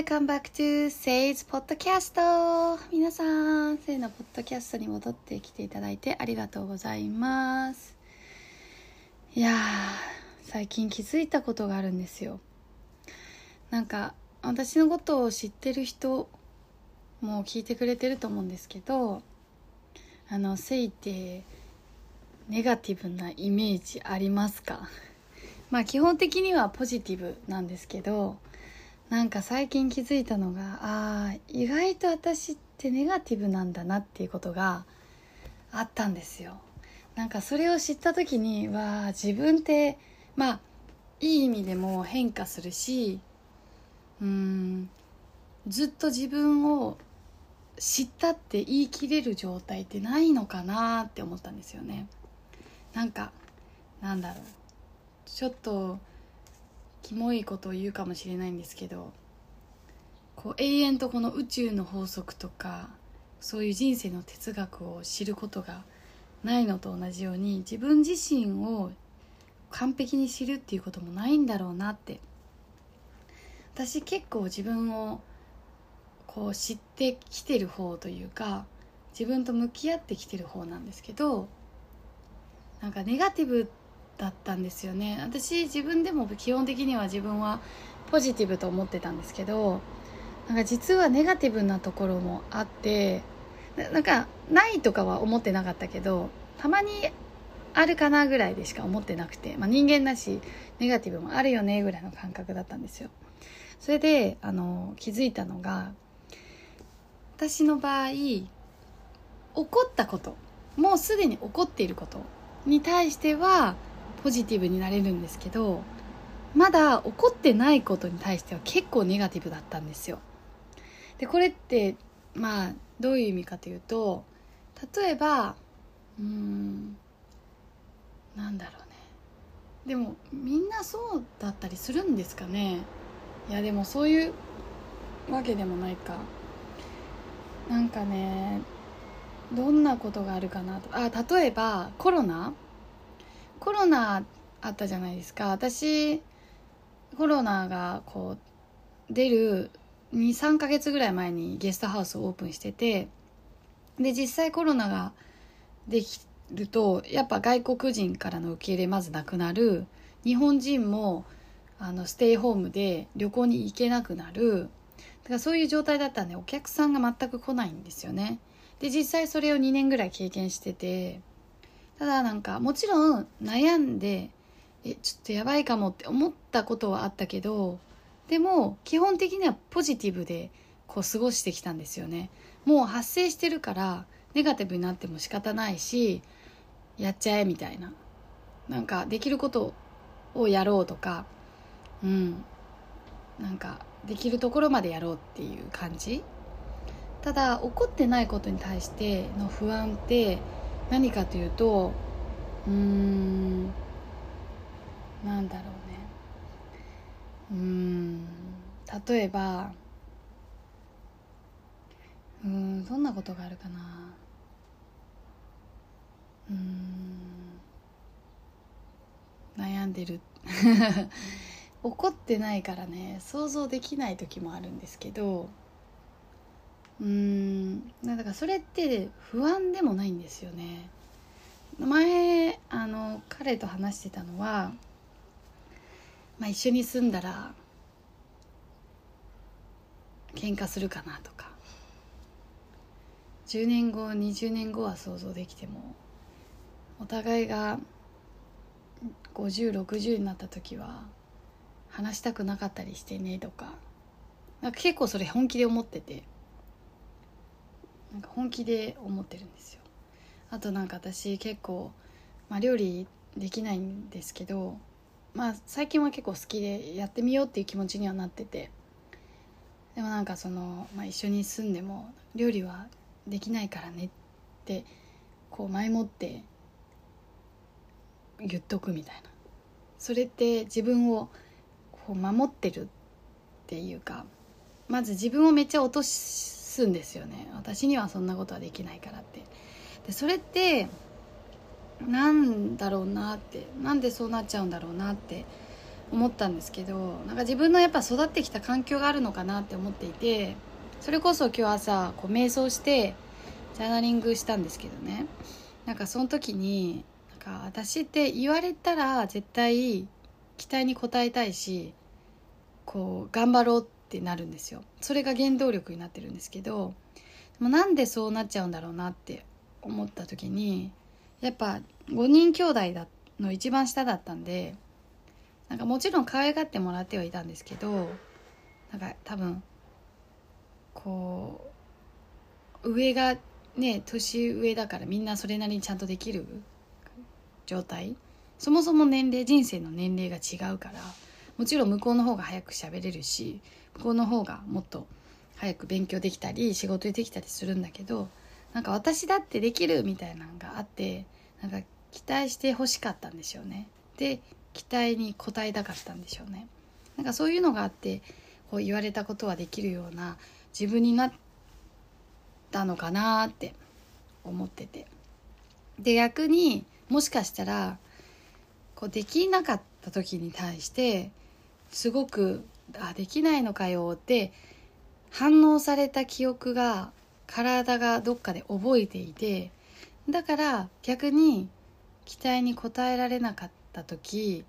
Welcome back to Say's Podcast 皆さん、セイのポッドキャストに戻ってきていただいてありがとうございます。いやー、最近気づいたことがあるんですよ。なんか、私のことを知ってる人も聞いてくれてると思うんですけど、あの、セイってネガティブなイメージありますか？まあ基本的にはポジティブなんですけど、なんか最近気づいたのがあー意外と私ってネガティブなんだなっていうことがあったんですよ。なんかそれを知った時にわ自分ってまあいい意味でも変化するしうんずっと自分を知ったって言い切れる状態ってないのかなって思ったんですよね。なんかなんだろう。ちょっとキモいことを言うかもしれないんですけどこう永遠とこの宇宙の法則とかそういう人生の哲学を知ることがないのと同じように自分自身を完璧に知るっていうこともないんだろうなって。私結構自分をこう知ってきてる方というか自分と向き合ってきてる方なんですけどなんかネガティブだったんですよね。私自分でも基本的には自分はポジティブと思ってたんですけどなんか実はネガティブなところもあってなんかないとかは思ってなかったけどたまにあるかなぐらいでしか思ってなくて、まあ、人間だしネガティブもあるよねぐらいの感覚だったんですよ。それであの気づいたのが私の場合起こったこともうすでに起こっていることに対してはポジティブになれるんですけどまだ起こってないことに対しては結構ネガティブだったんですよ。でこれってまあどういう意味かというと例えばうーんなんだろうね。でもみんなそうだったりするんですかね。いやでもそういうわけでもないか。なんかねどんなことがあるかなと。あ例えばコロナコロナあったじゃないですか。私コロナがこう出る23ヶ月ぐらい前にゲストハウスをオープンしててで実際コロナができるとやっぱ外国人からの受け入れまずなくなる。日本人もあのステイホームで旅行に行けなくなる。だからそういう状態だったんでお客さんが全く来ないんですよね。で実際それを2年ぐらい経験しててただなんかもちろん悩んでえちょっとやばいかもって思ったことはあったけどでも基本的にはポジティブでこう過ごしてきたんですよね。もう発生してるからネガティブになっても仕方ないしやっちゃえみたいな。なんかできることをやろうとかうん。なんかできるところまでやろうっていう感じ。ただ起こってないことに対しての不安って何かというとうーんなんだろうね。うん例えばうんどんなことがあるかな。うん悩んでる。怒ってないからね想像できない時もあるんですけどうーんだからそれって不安でもないんですよね。前あの彼と話してたのは、まあ、一緒に住んだら喧嘩するかなとか。10年後20年後は想像できてもお互いが5060になった時は話したくなかったりしてねとか。なんか結構それ本気で思ってて。なんか本気で思ってるんですよ。あとなんか私結構、まあ、料理できないんですけどまあ最近は結構好きでやってみようっていう気持ちにはなっててでもなんかその、まあ、一緒に住んでも料理はできないからねってこう前もって言っとくみたいな。それって自分をこう守ってるっていうかまず自分をめっちゃ落とすんですよね。私にはそんなことはできないからって。でそれってなんだろうなってなんでそうなっちゃうんだろうなって思ったんですけどなんか自分のやっぱ育ってきた環境があるのかなって思っていてそれこそ今日朝こう瞑想してジャーナリングしたんですけどね。なんかその時になんか私って言われたら絶対期待に応えたいしこう頑張ろうってってなるんですよ。それが原動力になってるんですけどでもなんでそうなっちゃうんだろうなって思った時にやっぱ5人兄弟だの一番下だったんでなんかもちろん可愛がってもらってはいたんですけどなんか多分こう上がね年上だからみんなそれなりにちゃんとできる状態。そもそも年齢人生の年齢が違うからもちろん向こうの方が早く喋れるし向こうの方がもっと早く勉強できたり仕事できたりするんだけどなんか私だってできるみたいなのがあってなんか期待してほしかったんでしょうね。で期待に応えたかったんでしょうね。なんかそういうのがあってこう言われたことはできるような自分になったのかなって思ってて。で逆にもしかしたらこうできなかった時に対してすごく「あできないのかよ」って反応された記憶が体がどっかで覚えていてだから逆に期待に応えられなかった時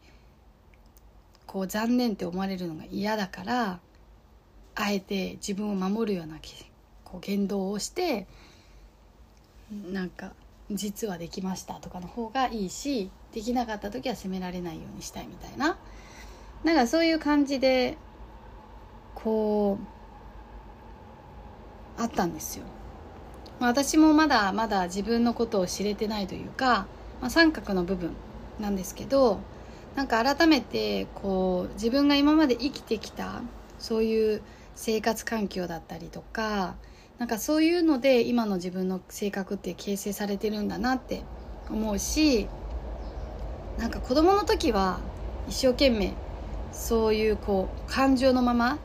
こう残念って思われるのが嫌だからあえて自分を守るようなこう言動をしてなんか実はできましたとかの方がいいしできなかった時は責められないようにしたいみたいななんかそういう感じでこうあったんですよ。まあ、私もまだまだ自分のことを知れてないというか、まあ、三角の部分なんですけどなんか改めてこう自分が今まで生きてきたそういう生活環境だったりとかなんかそういうので今の自分の性格って形成されてるんだなって思うしなんか子供の時は一生懸命そういうこう感情のまま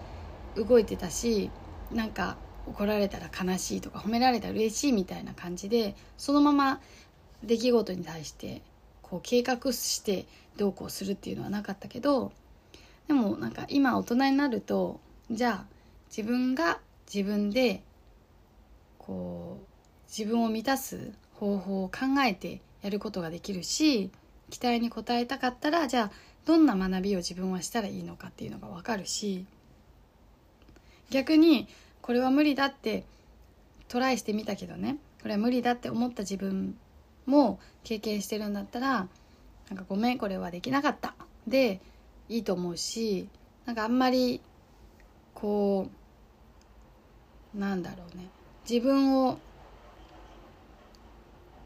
動いてたしなんか怒られたら悲しいとか褒められたら嬉しいみたいな感じでそのまま出来事に対してこう計画してどうこうするっていうのはなかったけどでもなんか今大人になるとじゃあ自分が自分でこう自分を満たす方法を考えてやることができるし期待に応えたかったらじゃあどんな学びを自分はしたらいいのかっていうのが分かるし逆にこれは無理だってトライしてみたけどねこれは無理だって思った自分も経験してるんだったらなんかごめんこれはできなかった。でいいと思うしなんかあんまりこうなんだろうね。自分を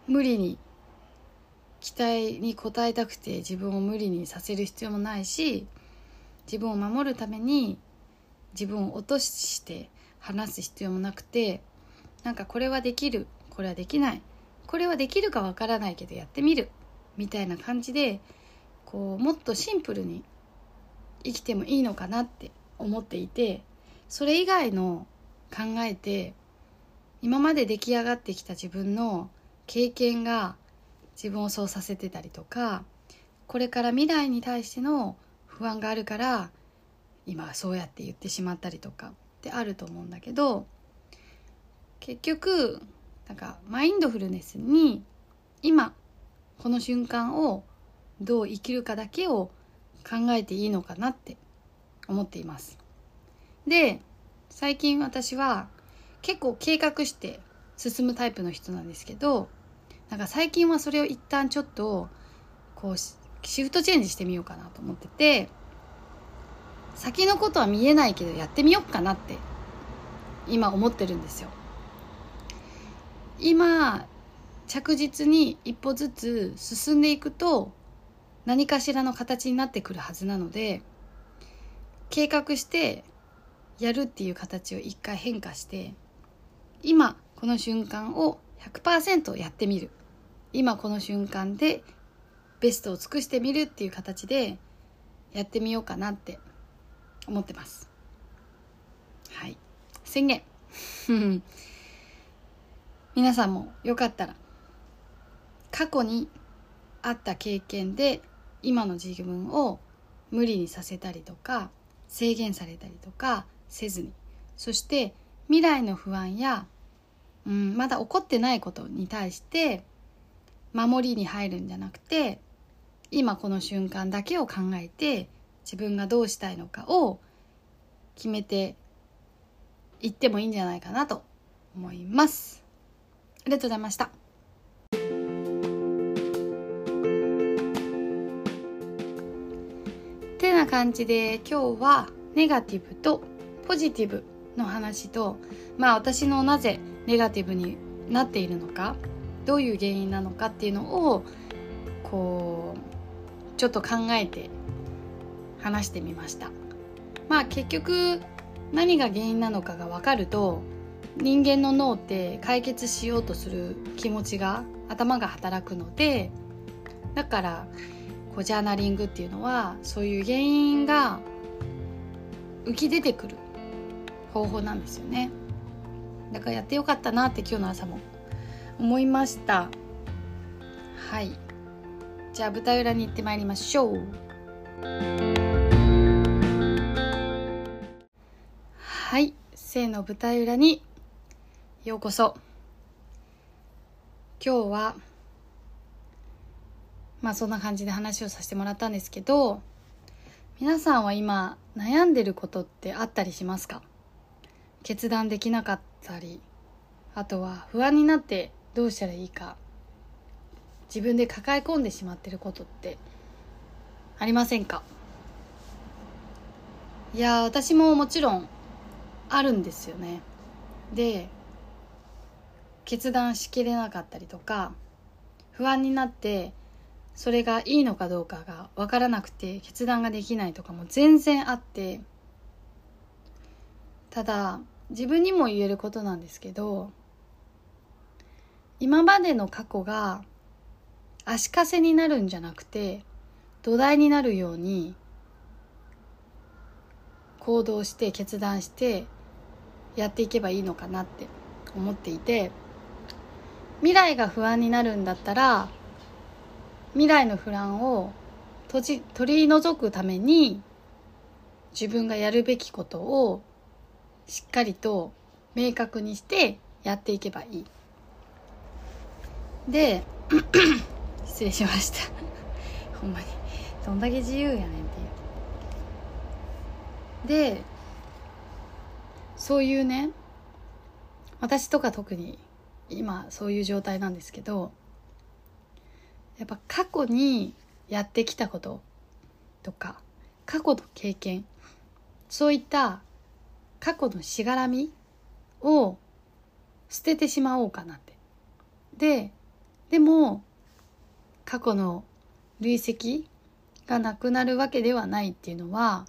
無理に期待に応えたくて自分を無理にさせる必要もないし自分を守るために自分を落として話す必要もなくてなんかこれはできるこれはできないこれはできるかわからないけどやってみるみたいな感じでこうもっとシンプルに生きてもいいのかなって思っていてそれ以外の考えて今まで出来上がってきた自分の経験が自分をそうさせてたりとかこれから未来に対しての不安があるから今はそうやって言ってしまったりとかってあると思うんだけど結局なんかマインドフルネスに今この瞬間をどう生きるかだけを考えていいのかなって思っています。で最近私は結構計画して進むタイプの人なんですけどなんか最近はそれを一旦ちょっとこうシフトチェンジしてみようかなと思ってて先のことは見えないけどやってみようかなって今思ってるんですよ。今着実に一歩ずつ進んでいくと何かしらの形になってくるはずなので計画してやるっていう形を一回変化して今この瞬間を100%やってみる今この瞬間でベストを尽くしてみるっていう形でやってみようかなって思ってます。はい。宣言。皆さんもよかったら過去にあった経験で今の自分を無理にさせたりとか制限されたりとかせずにそして未来の不安や、うん、まだ起こってないことに対して守りに入るんじゃなくて今この瞬間だけを考えて自分がどうしたいのかを決めていってもいいんじゃないかなと思います。ありがとうございました。てな感じで今日はネガティブとポジティブの話とまあ私のなぜネガティブになっているのかどういう原因なのかっていうのをこうちょっと考えて話してみました。まあ結局何が原因なのかが分かると人間の脳って解決しようとする気持ちが頭が働くのでだからこうジャーナリングっていうのはそういう原因が浮き出てくる方法なんですよね。だからやってよかったなって今日の朝も思いました。はい。じゃあ舞台裏に行ってまいりましょう。はい。生の舞台裏にようこそ。今日はまあそんな感じで話をさせてもらったんですけど皆さんは今悩んでることってあったりしますか？決断できなかったりあとは不安になってどうしたらいいか自分で抱え込んでしまってることってありませんか？いや私ももちろんあるんですよね。で決断しきれなかったりとか不安になってそれがいいのかどうかが分からなくて決断ができないとかも全然あってただ自分にも言えることなんですけど今までの過去が足かせになるんじゃなくて土台になるように行動して決断してやっていけばいいのかなって思っていて未来が不安になるんだったら未来の不安を取り除くために自分がやるべきことをしっかりと明確にしてやっていけばいい。で 失礼しました。ほんまに。どんだけ自由やねんっていう。でそういうね私とか特に今そういう状態なんですけどやっぱ過去にやってきたこととか過去の経験そういった過去のしがらみを捨ててしまおうかなって。ででも過去の累積がなくなるわけではないっていうのは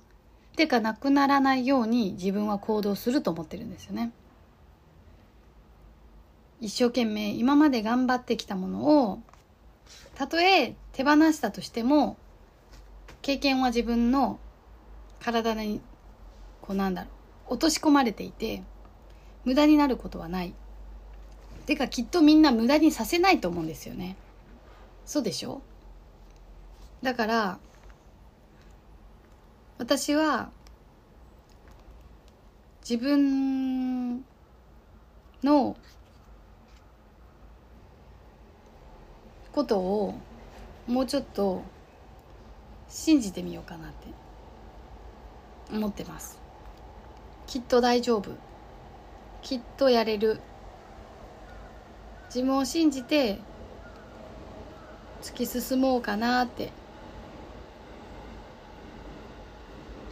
てかなくならないように自分は行動すると思ってるんですよね。一生懸命今まで頑張ってきたものをたとえ手放したとしても経験は自分の体にこうなんだろう落とし込まれていて無駄になることはないてかきっとみんな無駄にさせないと思うんですよね。そうでしょ？だから私は自分のことをもうちょっと信じてみようかなって思ってます。きっと大丈夫。きっとやれる。自分を信じて突き進もうかなって。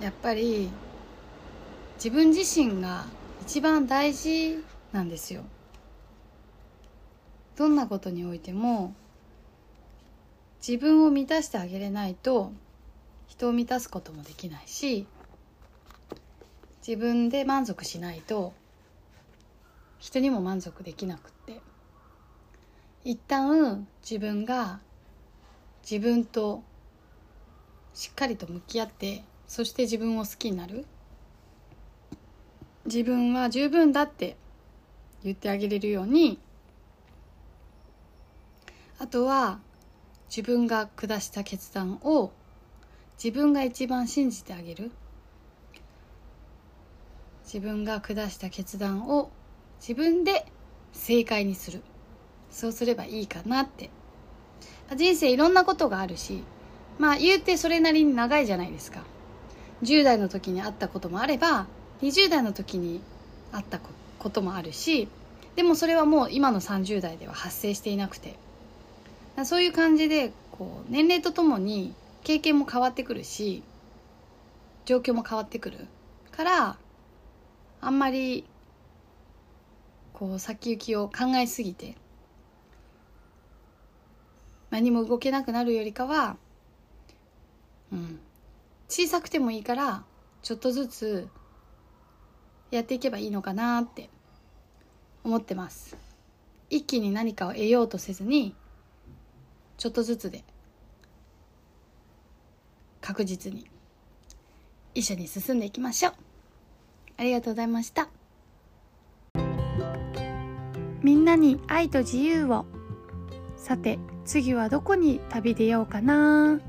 やっぱり自分自身が一番大事なんですよ。どんなことにおいても自分を満たしてあげれないと人を満たすこともできないし自分で満足しないと人にも満足できなくって。一旦自分が自分としっかりと向き合ってそして自分を好きになる。自分は十分だって言ってあげれるようにあとは自分が下した決断を自分が一番信じてあげる。自分が下した決断を自分で正解にする。そうすればいいかなって。人生いろんなことがあるしまあ言うてそれなりに長いじゃないですか。10代の時にあったこともあれば20代の時にあったこともあるしでもそれはもう今の30代では発生していなくて。そういう感じでこう年齢とともに経験も変わってくるし状況も変わってくるからあんまりこう先行きを考えすぎて何も動けなくなるよりかは、うん、小さくてもいいからちょっとずつやっていけばいいのかなって思ってます。一気に何かを得ようとせずにちょっとずつで確実に一緒に進んでいきましょう。ありがとうございました。みんなに愛と自由を。さて次はどこに旅出ようかな。